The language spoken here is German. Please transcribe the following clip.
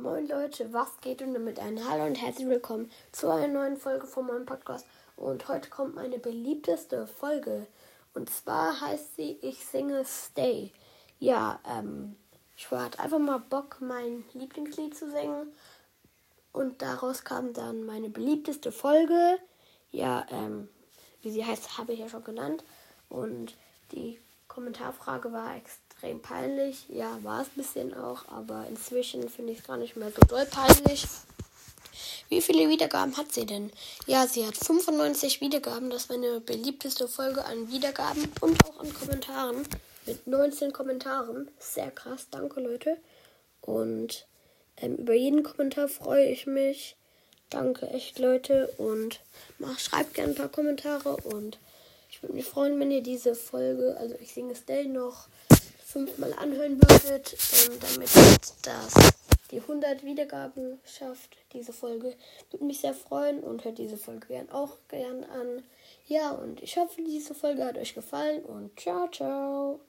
Moin Leute, was geht und damit ein Hallo und herzlich willkommen zu einer neuen Folge von meinem Podcast. Und heute kommt meine beliebteste Folge. Und zwar heißt sie Ich singe Stay. Ja, ähm, ich hatte einfach mal Bock, mein Lieblingslied zu singen. Und daraus kam dann meine beliebteste Folge. Ja, ähm, wie sie heißt, habe ich ja schon genannt. Und die Kommentarfrage war extrem peinlich. Ja, war es ein bisschen auch, aber inzwischen finde ich es gar nicht mehr so doll peinlich. Wie viele Wiedergaben hat sie denn? Ja, sie hat 95 Wiedergaben. Das ist meine beliebteste Folge an Wiedergaben und auch an Kommentaren. Mit 19 Kommentaren. Sehr krass. Danke, Leute. Und ähm, über jeden Kommentar freue ich mich. Danke, echt, Leute. Und mach, schreibt gerne ein paar Kommentare und ich würde mich freuen, wenn ihr diese Folge, also ich singe Stay noch fünfmal anhören würdet, ähm, damit das die 100 Wiedergaben schafft, diese Folge. Würde mich sehr freuen und hört diese Folge gern auch gern an. Ja, und ich hoffe, diese Folge hat euch gefallen und ciao, ciao.